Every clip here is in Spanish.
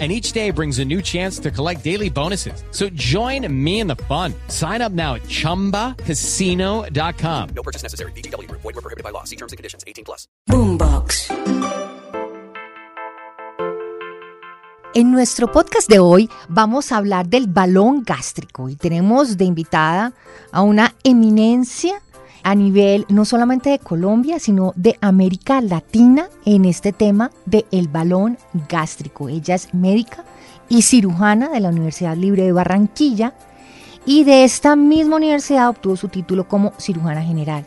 and each day brings a new chance to collect daily bonuses. So join me in the fun. Sign up now at ChumbaCasino.com. No purchase necessary. BGW. Void were prohibited by law. See terms and conditions. 18 plus. Boombox. En nuestro podcast de hoy vamos a hablar del balón gástrico y tenemos de invitada a una eminencia a nivel no solamente de Colombia, sino de América Latina en este tema del el balón gástrico. Ella es médica y cirujana de la Universidad Libre de Barranquilla y de esta misma universidad obtuvo su título como cirujana general.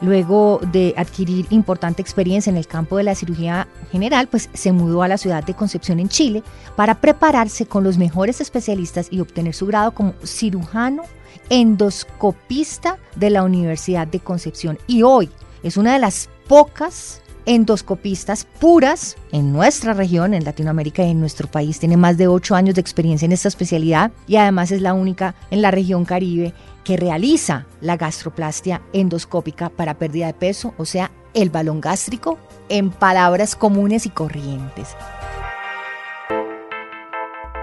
Luego de adquirir importante experiencia en el campo de la cirugía general, pues se mudó a la ciudad de Concepción en Chile para prepararse con los mejores especialistas y obtener su grado como cirujano endoscopista de la Universidad de Concepción. Y hoy es una de las pocas endoscopistas puras en nuestra región, en Latinoamérica y en nuestro país. Tiene más de ocho años de experiencia en esta especialidad y además es la única en la región Caribe que realiza la gastroplastia endoscópica para pérdida de peso, o sea, el balón gástrico, en palabras comunes y corrientes.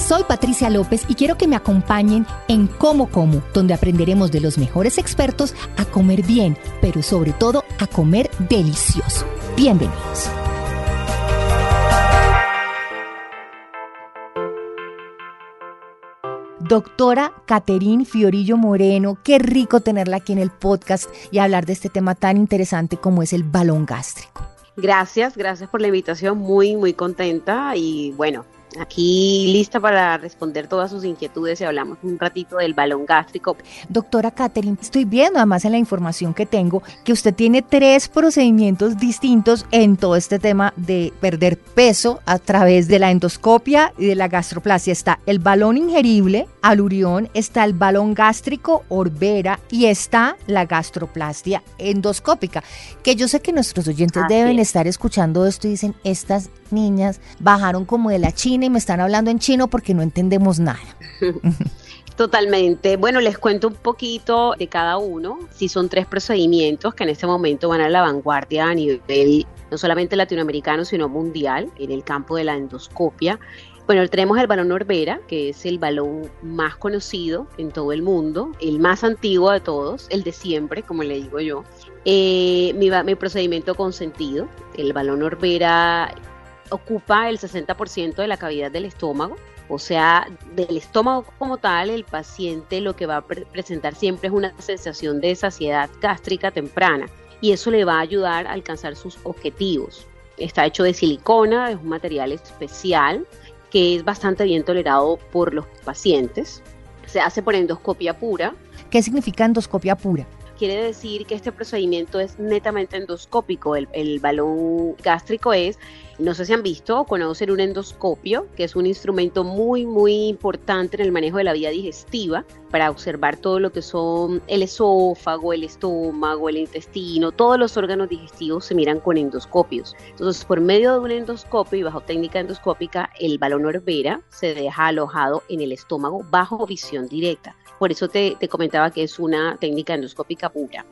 Soy Patricia López y quiero que me acompañen en Como Como, donde aprenderemos de los mejores expertos a comer bien, pero sobre todo a comer delicioso. Bienvenidos. Doctora Caterín Fiorillo Moreno, qué rico tenerla aquí en el podcast y hablar de este tema tan interesante como es el balón gástrico. Gracias, gracias por la invitación, muy, muy contenta y bueno, Aquí lista para responder todas sus inquietudes y hablamos un ratito del balón gástrico. Doctora Catherine, estoy viendo además en la información que tengo que usted tiene tres procedimientos distintos en todo este tema de perder peso a través de la endoscopia y de la gastroplasia. Está el balón ingerible, alurión, está el balón gástrico, orbera y está la gastroplastia endoscópica. Que yo sé que nuestros oyentes deben estar escuchando esto y dicen, estas niñas bajaron como de la China y me están hablando en chino porque no entendemos nada. Totalmente. Bueno, les cuento un poquito de cada uno. Si son tres procedimientos que en este momento van a la vanguardia a nivel no solamente latinoamericano, sino mundial en el campo de la endoscopia. Bueno, tenemos el balón Orbera, que es el balón más conocido en todo el mundo, el más antiguo de todos, el de siempre, como le digo yo. Eh, mi, mi procedimiento consentido, el balón Orbera ocupa el 60% de la cavidad del estómago. O sea, del estómago como tal, el paciente lo que va a presentar siempre es una sensación de saciedad gástrica temprana y eso le va a ayudar a alcanzar sus objetivos. Está hecho de silicona, es un material especial que es bastante bien tolerado por los pacientes. Se hace por endoscopia pura. ¿Qué significa endoscopia pura? Quiere decir que este procedimiento es netamente endoscópico. El, el balón gástrico es no sé si han visto o conocen un endoscopio, que es un instrumento muy, muy importante en el manejo de la vía digestiva para observar todo lo que son el esófago, el estómago, el intestino, todos los órganos digestivos se miran con endoscopios. Entonces, por medio de un endoscopio y bajo técnica endoscópica, el balón orbera se deja alojado en el estómago bajo visión directa. Por eso te, comentaba que es una técnica endoscópica pura.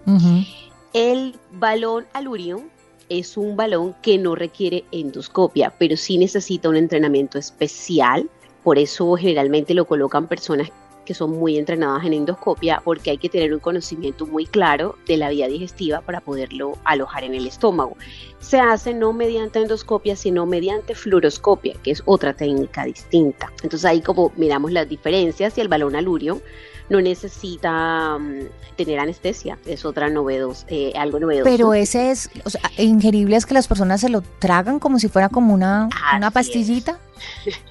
El balón alurio es un balón que no requiere endoscopia, pero sí necesita un entrenamiento especial. Por eso generalmente lo colocan personas que son muy entrenadas en endoscopia porque hay que tener un conocimiento muy claro de la vía digestiva para poderlo alojar en el estómago. Se hace no mediante endoscopia, sino mediante fluoroscopia, que es otra técnica distinta. Entonces ahí como miramos las diferencias y el balón alurio no necesita mm, tener anestesia, es otra novedosa, eh, algo novedoso. Pero ese es, o sea, ingerible es que las personas se lo tragan como si fuera como una, una pastillita.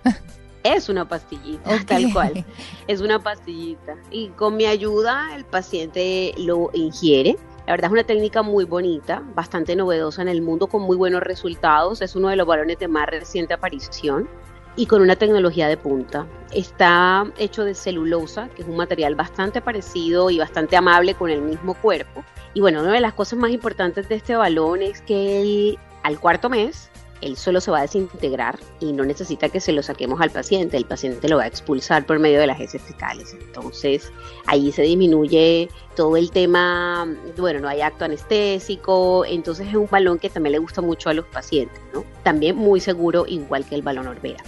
Es una pastillita, tal cual. Es una pastillita. Y con mi ayuda el paciente lo ingiere. La verdad es una técnica muy bonita, bastante novedosa en el mundo, con muy buenos resultados. Es uno de los balones de más reciente aparición y con una tecnología de punta. Está hecho de celulosa, que es un material bastante parecido y bastante amable con el mismo cuerpo. Y bueno, una de las cosas más importantes de este balón es que al cuarto mes él solo se va a desintegrar y no necesita que se lo saquemos al paciente, el paciente lo va a expulsar por medio de las heces fecales. Entonces ahí se disminuye todo el tema, bueno, no hay acto anestésico, entonces es un balón que también le gusta mucho a los pacientes, ¿no? También muy seguro, igual que el balón Orbea.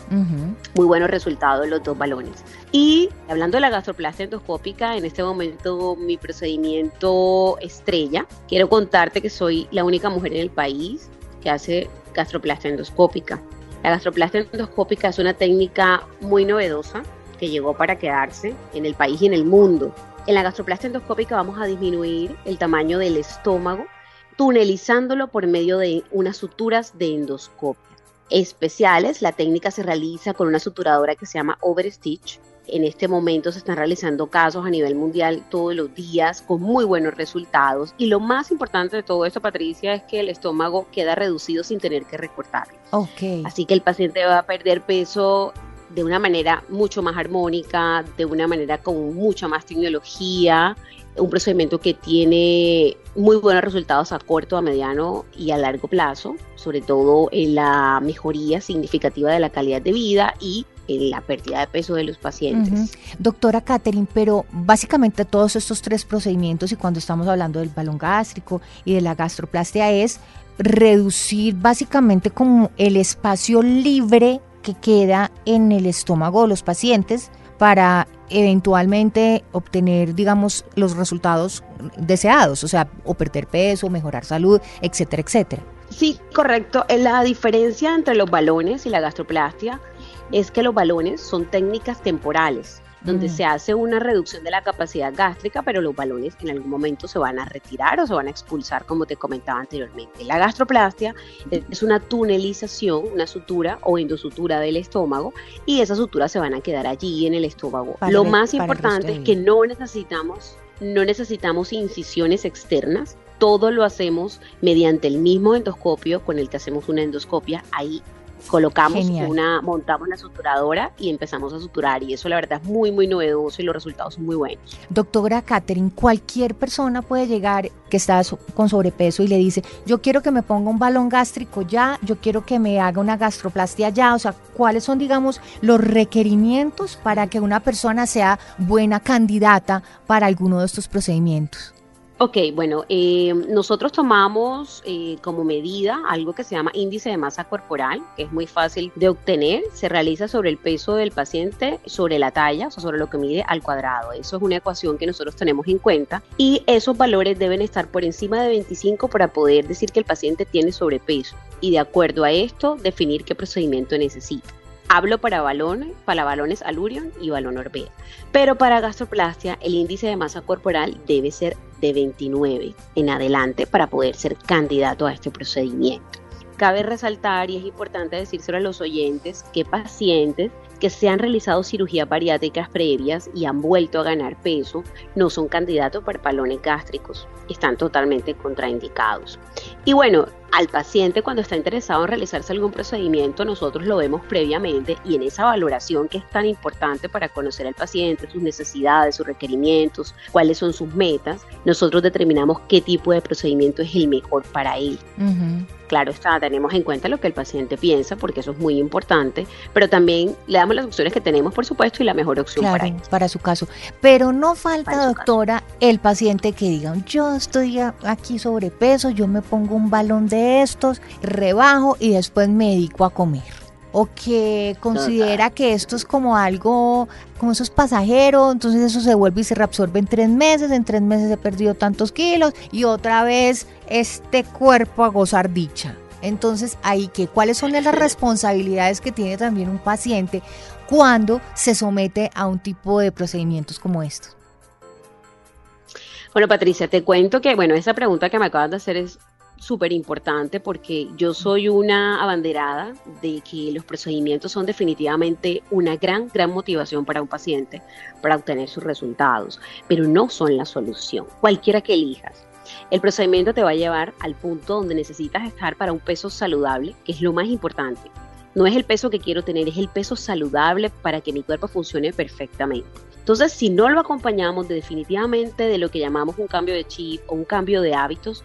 Muy buenos resultados los dos balones. Y hablando de la gastroplastia endoscópica, en este momento mi procedimiento estrella, quiero contarte que soy la única mujer en el país que hace gastroplastia endoscópica. La gastroplastia endoscópica es una técnica muy novedosa que llegó para quedarse en el país y en el mundo. En la gastroplastia endoscópica vamos a disminuir el tamaño del estómago tunelizándolo por medio de unas suturas de endoscopia especiales. La técnica se realiza con una suturadora que se llama Overstitch en este momento se están realizando casos a nivel mundial todos los días con muy buenos resultados. Y lo más importante de todo esto, Patricia, es que el estómago queda reducido sin tener que recortarlo. Okay. Así que el paciente va a perder peso de una manera mucho más armónica, de una manera con mucha más tecnología, un procedimiento que tiene muy buenos resultados a corto, a mediano y a largo plazo, sobre todo en la mejoría significativa de la calidad de vida y la pérdida de peso de los pacientes. Doctora Catherine, pero básicamente todos estos tres procedimientos y cuando estamos hablando del balón gástrico y de la gastroplastia es reducir básicamente como el espacio libre que queda en el estómago de los pacientes para eventualmente obtener, digamos, los resultados deseados, o sea, o perder peso, mejorar salud, etcétera, etcétera. Sí, correcto. La diferencia entre los balones y la gastroplastia es que los balones son técnicas temporales, donde mm. se hace una reducción de la capacidad gástrica, pero los balones en algún momento se van a retirar o se van a expulsar, como te comentaba anteriormente. La gastroplastia es una tunelización, una sutura o endosutura del estómago, y esas suturas se van a quedar allí en el estómago. Lo más importante es que no necesitamos, no necesitamos incisiones externas, todo lo hacemos mediante el mismo endoscopio con el que hacemos una endoscopia ahí colocamos una, montamos la suturadora y empezamos a suturar y eso la verdad es muy muy novedoso y los resultados son muy buenos. Doctora Catherine, cualquier persona puede llegar que está con sobrepeso y le dice, yo quiero que me ponga un balón gástrico ya, yo quiero que me haga una gastroplastia ya, o sea, ¿cuáles son digamos los requerimientos para que una persona sea buena candidata para alguno de estos procedimientos? Ok, bueno, eh, nosotros tomamos eh, como medida algo que se llama índice de masa corporal, que es muy fácil de obtener. Se realiza sobre el peso del paciente, sobre la talla, o sea, sobre lo que mide al cuadrado. Eso es una ecuación que nosotros tenemos en cuenta y esos valores deben estar por encima de 25 para poder decir que el paciente tiene sobrepeso y de acuerdo a esto definir qué procedimiento necesita. Hablo para balones, para balones alurion y balón Orbea. Pero para gastroplastia, el índice de masa corporal debe ser de 29 en adelante para poder ser candidato a este procedimiento. Cabe resaltar, y es importante decírselo a los oyentes, que pacientes que se han realizado cirugías bariátricas previas y han vuelto a ganar peso no son candidatos para balones gástricos, están totalmente contraindicados. Y bueno, al paciente cuando está interesado en realizarse algún procedimiento, nosotros lo vemos previamente y en esa valoración que es tan importante para conocer al paciente, sus necesidades, sus requerimientos, cuáles son sus metas, nosotros determinamos qué tipo de procedimiento es el mejor para él. Claro está, tenemos en cuenta lo que el paciente piensa, porque eso es muy importante, pero también le damos las opciones que tenemos, por supuesto, y la mejor opción para él. Para su caso. Pero no falta, doctora, el paciente que diga, yo estoy aquí sobrepeso, yo me pongo un balón de estos, rebajo y después me dedico a comer. O que considera que esto es como algo, como eso es pasajero, entonces eso se vuelve y se reabsorbe en tres meses, en tres meses he perdido tantos kilos y otra vez este cuerpo a gozar dicha. Entonces, ahí que cuáles son las responsabilidades que tiene también un paciente cuando se somete a un tipo de procedimientos como estos. Bueno, Patricia, te cuento que, bueno, esa pregunta que me acabas de hacer es súper importante porque yo soy una abanderada de que los procedimientos son definitivamente una gran, gran motivación para un paciente para obtener sus resultados, pero no son la solución, cualquiera que elijas. El procedimiento te va a llevar al punto donde necesitas estar para un peso saludable, que es lo más importante. No es el peso que quiero tener, es el peso saludable para que mi cuerpo funcione perfectamente. Entonces, si no lo acompañamos definitivamente de lo que llamamos un cambio de chip o un cambio de hábitos,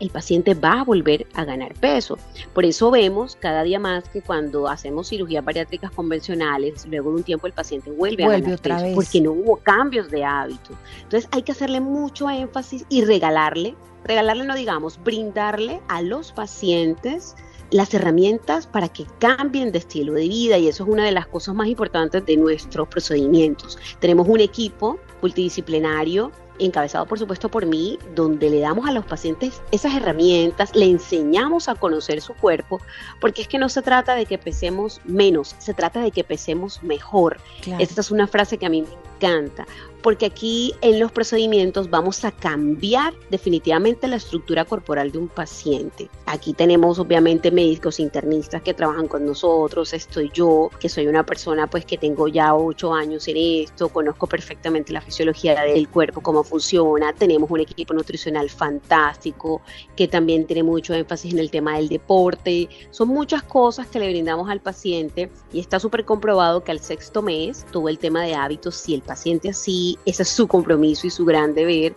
el paciente va a volver a ganar peso. Por eso vemos cada día más que cuando hacemos cirugías bariátricas convencionales, luego de un tiempo el paciente vuelve, a ganar peso porque no hubo cambios de hábito. Entonces hay que hacerle mucho énfasis y regalarle, regalarle no digamos, brindarle a los pacientes las herramientas para que cambien de estilo de vida y eso es una de las cosas más importantes de nuestros procedimientos. Tenemos un equipo multidisciplinario encabezado por supuesto por mí, donde le damos a los pacientes esas herramientas, le enseñamos a conocer su cuerpo, porque es que no se trata de que pesemos menos, se trata de que pesemos mejor. Esta es una frase que a mí me encanta, porque aquí en los procedimientos vamos a cambiar definitivamente la estructura corporal de un paciente. Aquí tenemos obviamente médicos internistas que trabajan con nosotros, estoy yo, que soy una persona pues que tengo ya ocho años en esto, conozco perfectamente la fisiología del cuerpo, cómo funciona, tenemos un equipo nutricional fantástico que también tiene mucho énfasis en el tema del deporte, son muchas cosas que le brindamos al paciente y está súper comprobado que al sexto mes todo el tema de hábitos, si el paciente así ese es su compromiso y su gran deber,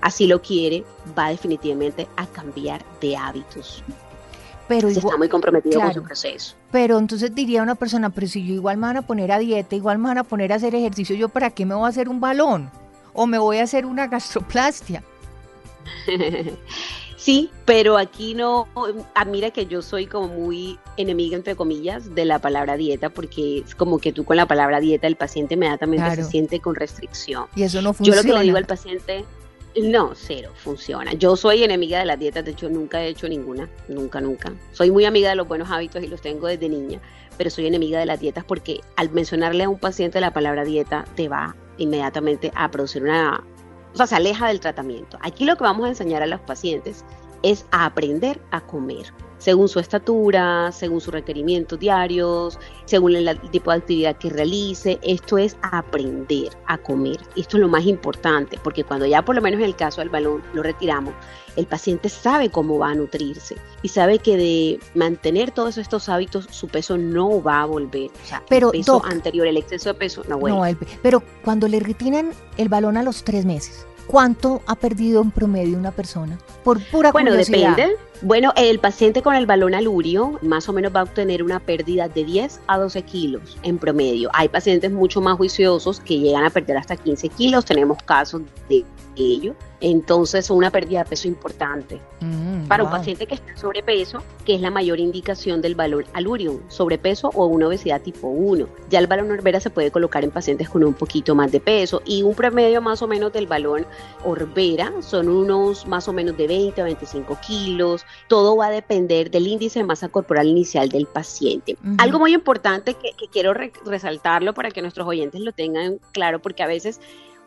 así lo quiere, va definitivamente a cambiar de hábitos. Pero está muy comprometido con su proceso. Pero entonces diría una persona, pero si yo igual me van a poner a dieta, igual me van a poner a hacer ejercicio, ¿yo para qué me voy a hacer un balón? ¿O me voy a hacer una gastroplastia? Sí, pero aquí no, ah, mira que yo soy como muy enemiga, entre comillas, de la palabra dieta, porque es como que tú con la palabra dieta el paciente inmediatamente se siente con restricción. Y eso no funciona. Yo lo que le digo al paciente, no, cero, funciona. Yo soy enemiga de las dietas, de hecho nunca he hecho ninguna, nunca, nunca. Soy muy amiga de los buenos hábitos y los tengo desde niña, pero soy enemiga de las dietas porque al mencionarle a un paciente la palabra dieta te va inmediatamente a producir una o sea, se aleja del tratamiento. Aquí lo que vamos a enseñar a los pacientes es a aprender a comer según su estatura, según sus requerimientos diarios, según el tipo de actividad que realice. Esto es aprender a comer. Esto es lo más importante, porque cuando ya por lo menos en el caso del balón lo retiramos, el paciente sabe cómo va a nutrirse y sabe que de mantener todos estos hábitos su peso no va a volver. O sea, pero, el peso anterior, el exceso de peso no vuelve. pero cuando le retiran el balón a los tres meses, ¿Cuánto ha perdido en promedio una persona? Por pura bueno, depende. Bueno, el paciente con el balón alurio más o menos va a obtener una pérdida de 10 a 12 kilos en promedio. Hay pacientes mucho más juiciosos que llegan a perder hasta 15 kilos. Tenemos casos de ello. Entonces, una pérdida de peso importante. Mm, Para un paciente que está en sobrepeso, que es la mayor indicación del valor alurium, sobrepeso o una obesidad tipo 1. Ya el balón Orbera se puede colocar en pacientes con un poquito más de peso y un promedio más o menos del balón Orbera son unos más o menos de 20 a 25 kilos. Todo va a depender del índice de masa corporal inicial del paciente. Algo muy importante que, quiero resaltarlo para que nuestros oyentes lo tengan claro, porque a veces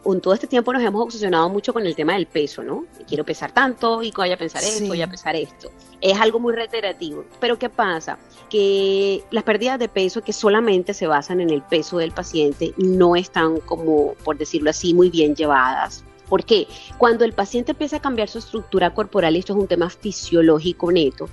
en todo este tiempo nos hemos obsesionado mucho con el tema del peso, ¿no? Quiero pesar tanto y voy a pensar esto, voy a pesar esto. Es algo muy reiterativo. Pero ¿qué pasa? Que las pérdidas de peso que solamente se basan en el peso del paciente no están como, por decirlo así, muy bien llevadas. ¿Por qué? Cuando el paciente empieza a cambiar su estructura corporal, esto es un tema fisiológico neto,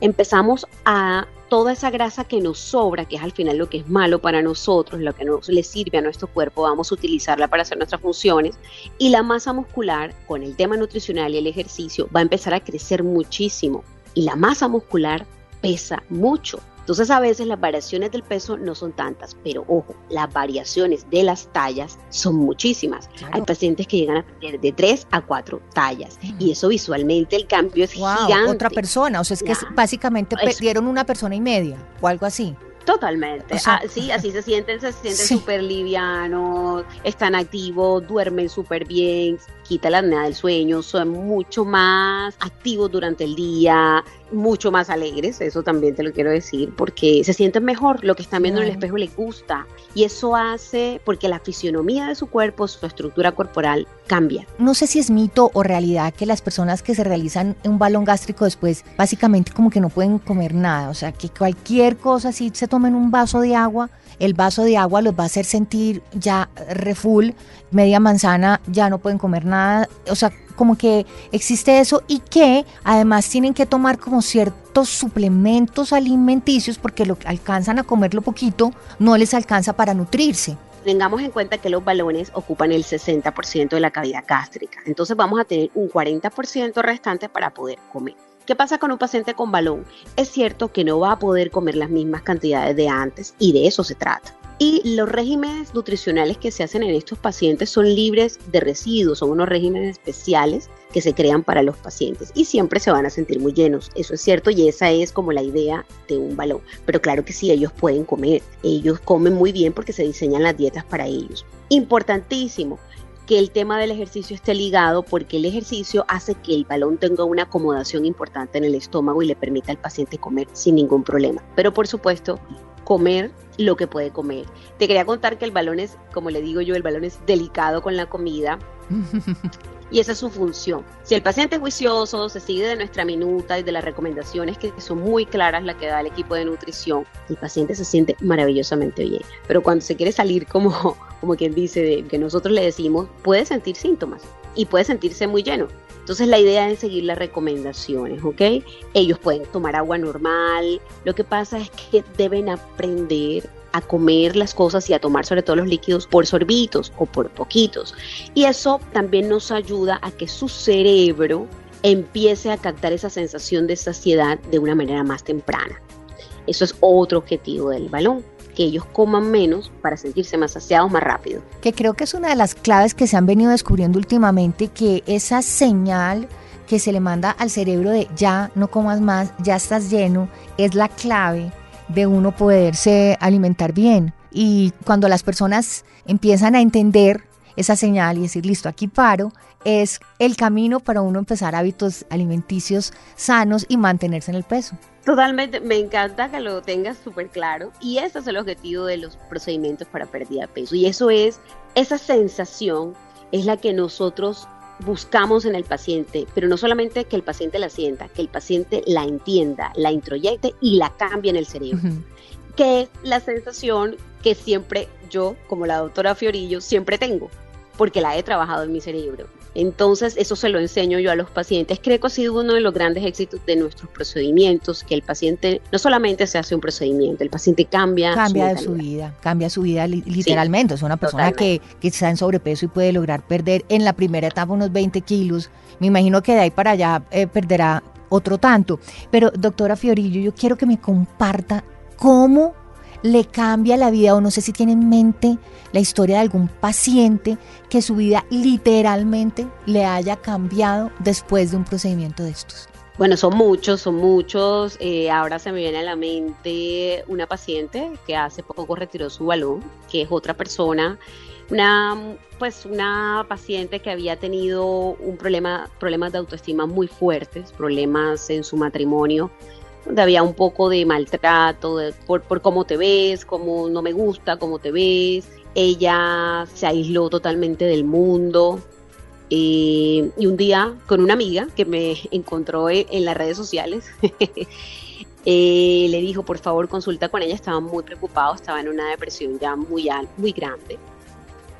empezamos a toda esa grasa que nos sobra, que es al final lo que es malo para nosotros, lo que no le sirve a nuestro cuerpo, vamos a utilizarla para hacer nuestras funciones. Y la masa muscular, con el tema nutricional y el ejercicio, va a empezar a crecer muchísimo. Y la masa muscular pesa mucho. Entonces a veces las variaciones del peso no son tantas, pero ojo, las variaciones de las tallas son muchísimas. Hay pacientes que llegan a perder de 3 a 4 tallas y eso visualmente el cambio es gigante. Otra persona, o sea, es que básicamente perdieron una persona y media o algo así. Totalmente. Ah, sí, así se sienten, se sienten súper livianos, están activos, duermen súper bien, quita la apnea del sueño, son mucho más activos durante el día, mucho más alegres, eso también te lo quiero decir, porque se sienten mejor, lo que están viendo en el espejo les gusta y eso hace porque la fisionomía de su cuerpo, su estructura corporal cambia. No sé si es mito o realidad que las personas que se realizan un balón gástrico después básicamente como que no pueden comer nada, o sea, que cualquier cosa, si se tomen un vaso de agua, el vaso de agua los va a hacer sentir ya refull, media manzana, ya no pueden comer nada, o sea, como que existe eso y que además tienen que tomar como ciertos suplementos alimenticios porque lo alcanzan a comerlo poquito, no les alcanza para nutrirse. Tengamos en cuenta que los balones ocupan el 60% de la cavidad gástrica, entonces vamos a tener un 40% restante para poder comer. ¿Qué pasa con un paciente con balón? Es cierto que no va a poder comer las mismas cantidades de antes y de eso se trata. Y los regímenes nutricionales que se hacen en estos pacientes son libres de residuos, son unos regímenes especiales que se crean para los pacientes y siempre se van a sentir muy llenos. Eso es cierto y esa es como la idea de un balón. Pero claro que sí, ellos pueden comer, ellos comen muy bien porque se diseñan las dietas para ellos. Importantísimo, que el tema del ejercicio esté ligado porque el ejercicio hace que el balón tenga una acomodación importante en el estómago y le permita al paciente comer sin ningún problema. Pero por supuesto, comer lo que puede comer. Te quería contar que el balón es, como le digo yo, el balón es delicado con la comida. y esa es su función. Si el paciente es juicioso, se sigue de nuestra minuta y de las recomendaciones que son muy claras las que da el equipo de nutrición, el paciente se siente maravillosamente bien. Pero cuando se quiere salir como como quien dice, que nosotros le decimos, puede sentir síntomas y puede sentirse muy lleno. Entonces la idea es seguir las recomendaciones, ¿ok? Ellos pueden tomar agua normal. Lo que pasa es que deben aprender a comer las cosas y a tomar sobre todo los líquidos por sorbitos o por poquitos. Y eso también nos ayuda a que su cerebro empiece a captar esa sensación de saciedad de una manera más temprana. Eso es otro objetivo del balón que ellos coman menos para sentirse más saciados más rápido. Que creo que es una de las claves que se han venido descubriendo últimamente, que esa señal que se le manda al cerebro de ya no comas más, ya estás lleno, es la clave de uno poderse alimentar bien. Y cuando las personas empiezan a entender esa señal y decir, listo, aquí paro, es el camino para uno empezar hábitos alimenticios sanos y mantenerse en el peso. Totalmente, me encanta que lo tengas súper claro y ese es el objetivo de los procedimientos para pérdida de peso y eso es, esa sensación es la que nosotros buscamos en el paciente, pero no solamente que el paciente la sienta, que el paciente la entienda, la introyecte y la cambie en el cerebro, que es la sensación que siempre yo, como la doctora Fiorillo, siempre tengo, porque la he trabajado en mi cerebro. Entonces, eso se lo enseño yo a los pacientes. Creo que ha sido uno de los grandes éxitos de nuestros procedimientos, que el paciente no solamente se hace un procedimiento, el paciente cambia. Cambia su de su vida, cambia su vida literalmente. es una persona que, que, está en sobrepeso y puede lograr perder en la primera etapa unos 20 kilos. Me imagino que de ahí para allá eh, perderá otro tanto. Pero, doctora Fiorillo, yo quiero que me comparta cómo le cambia la vida o no sé si tiene en mente la historia de algún paciente que su vida literalmente le haya cambiado después de un procedimiento de estos. Bueno, son muchos, son muchos. Eh, ahora se me viene a la mente una paciente que hace poco retiró su balón, que es otra persona, una pues una paciente que había tenido un problema, problemas de autoestima muy fuertes, problemas en su matrimonio, había un poco de maltrato por, por cómo te ves, cómo no me gusta, cómo te ves. Ella se aisló totalmente del mundo. Eh, y un día con una amiga que me encontró en, las redes sociales, eh, le dijo, por favor, consulta con ella. Estaba muy preocupado, estaba en una depresión ya muy, muy grande.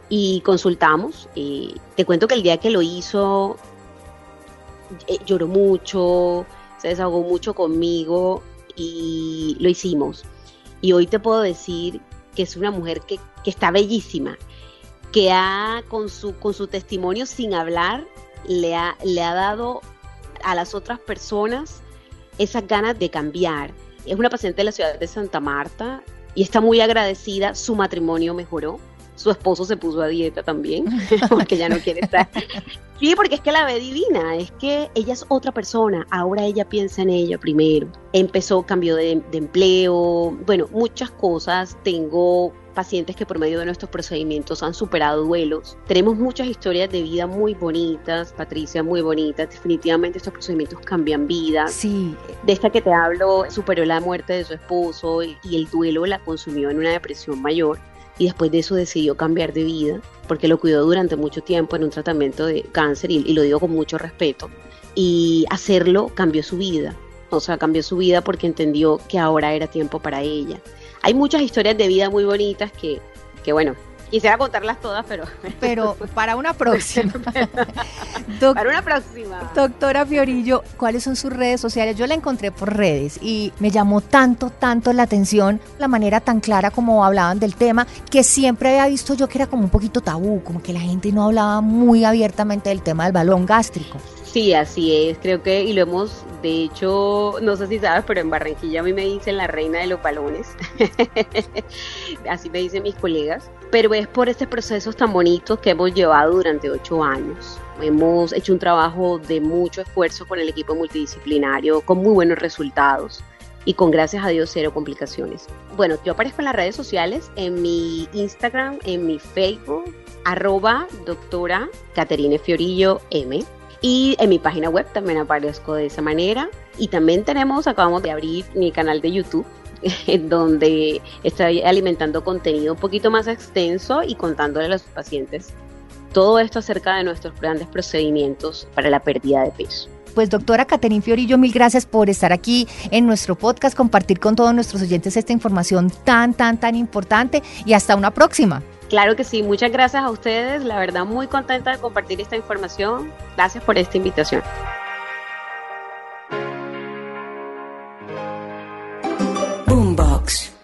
Y consultamos. y te cuento que el día que lo hizo, eh, lloró mucho, se desahogó mucho conmigo y lo hicimos. Y hoy te puedo decir que es una mujer que, está bellísima, que ha, con su, con su testimonio sin hablar, le ha, le ha dado a las otras personas esas ganas de cambiar. Es una paciente de la ciudad de Santa Marta y está muy agradecida, su matrimonio mejoró, su esposo se puso a dieta también, porque ya no quiere estar. Sí, porque es que la ve divina, es que ella es otra persona, ahora ella piensa en ella primero. Empezó, cambio de, de empleo, bueno, muchas cosas. Tengo pacientes que por medio de nuestros procedimientos han superado duelos. Tenemos muchas historias de vida muy bonitas, Patricia, muy bonitas. Definitivamente estos procedimientos cambian vidas. Sí. De esta que te hablo, superó la muerte de su esposo y el duelo la consumió en una depresión mayor y después de eso decidió cambiar de vida porque lo cuidó durante mucho tiempo en un tratamiento de cáncer y, lo digo con mucho respeto. Y hacerlo cambió su vida. O sea, cambió su vida porque entendió que ahora era tiempo para ella. Hay muchas historias de vida muy bonitas que, que bueno, Quisiera contarlas todas, pero... Pero para una próxima. para una próxima. Doctora Fiorillo, ¿cuáles son sus redes sociales? Yo la encontré por redes y me llamó tanto, tanto la atención la manera tan clara como hablaban del tema, que siempre había visto yo que era como un poquito tabú, como que la gente no hablaba muy abiertamente del tema del balón gástrico. Sí, así es, creo que, y lo hemos, de hecho, no sé si sabes, pero en Barranquilla a mí me dicen la reina de los balones, así me dicen mis colegas, pero es por estos procesos tan bonitos que hemos llevado durante ocho años. Hemos hecho un trabajo de mucho esfuerzo con el equipo multidisciplinario, con muy buenos resultados y con gracias a Dios cero complicaciones. Bueno, yo aparezco en las redes sociales, en mi Instagram, en mi Facebook, arroba doctora Caterine Fiorillo M y en mi página web también aparezco de esa manera. Y también tenemos, acabamos de abrir mi canal de YouTube, en donde estoy alimentando contenido un poquito más extenso y contándole a los pacientes todo esto acerca de nuestros grandes procedimientos para la pérdida de peso. Pues doctora Caterín Fiorillo, mil gracias por estar aquí en nuestro podcast, compartir con todos nuestros oyentes esta información tan, tan, tan importante y hasta una próxima. Claro que sí, muchas gracias a ustedes, la verdad muy contenta de compartir esta información. Gracias por esta invitación. Boombox.